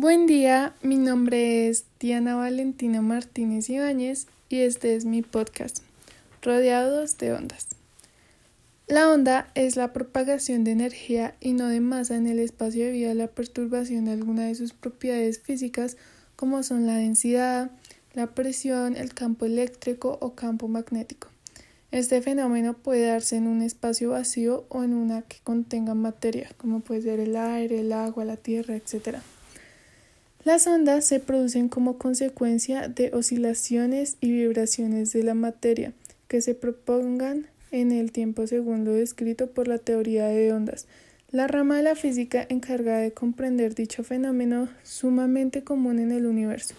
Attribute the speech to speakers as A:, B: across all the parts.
A: Buen día, mi nombre es Diana Valentina Martínez Ibáñez y este es mi podcast, Rodeados de Ondas. La onda es la propagación de energía y no de masa en el espacio debido a la perturbación de alguna de sus propiedades físicas como son la densidad, la presión, el campo eléctrico o campo magnético. Este fenómeno puede darse en un espacio vacío o en una que contenga materia, como puede ser el aire, el agua, la tierra, etc. Las ondas se producen como consecuencia de oscilaciones y vibraciones de la materia que se propongan en el tiempo según lo descrito por la teoría de ondas, la rama de la física encargada de comprender dicho fenómeno sumamente común en el universo.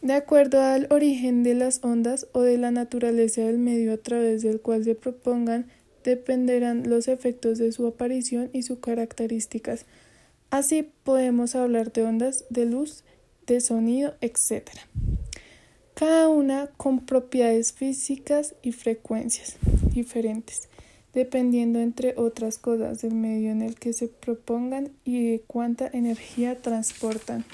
A: De acuerdo al origen de las ondas o de la naturaleza del medio a través del cual se propongan, dependerán los efectos de su aparición y sus características. Así podemos hablar de ondas de luz, de sonido, etc. Cada una con propiedades físicas y frecuencias diferentes, dependiendo entre otras cosas del medio en el que se propongan y de cuánta energía transportan.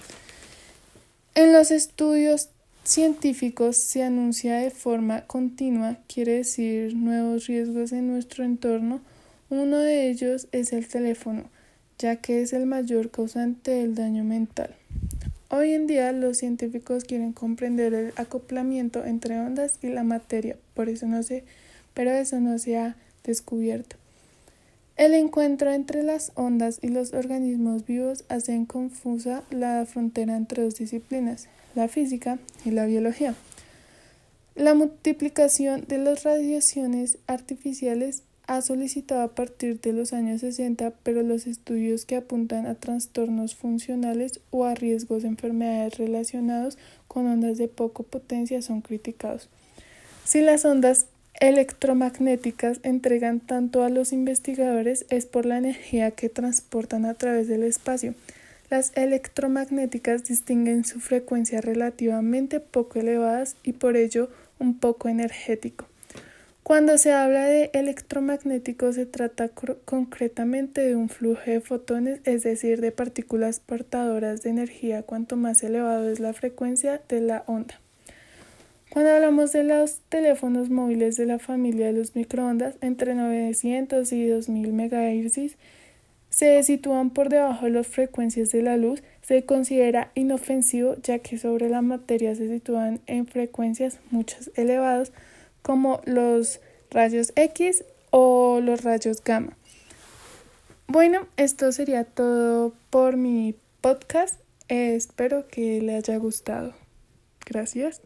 A: En los estudios científicos se anuncia de forma continua, quiere decir nuevos riesgos en nuestro entorno. Uno de ellos es el teléfono, ya que es el mayor causante del daño mental. Hoy en día los científicos quieren comprender el acoplamiento entre ondas y la materia, por eso no se, pero eso no se ha descubierto. El encuentro entre las ondas y los organismos vivos hace confusa la frontera entre dos disciplinas, la física y la biología. La multiplicación de las radiaciones artificiales ha solicitado a partir de los años 60, pero los estudios que apuntan a trastornos funcionales o a riesgos de enfermedades relacionados con ondas de poco potencia son criticados. Si las ondas electromagnéticas entregan tanto a los investigadores es por la energía que transportan a través del espacio. Las electromagnéticas distinguen su frecuencia relativamente poco elevadas y por ello un poco energético. Cuando se habla de electromagnético se trata concretamente de un flujo de fotones, es decir, de partículas portadoras de energía. Cuanto más elevado es la frecuencia de la onda. Cuando hablamos de los teléfonos móviles de la familia de los microondas, entre 900 y 2000 MHz se sitúan por debajo de las frecuencias de la luz, se considera inofensivo ya que sobre la materia se sitúan en frecuencias muchas elevadas como los rayos X o los rayos gamma. Bueno, esto sería todo por mi podcast. espero que le haya gustado. Gracias.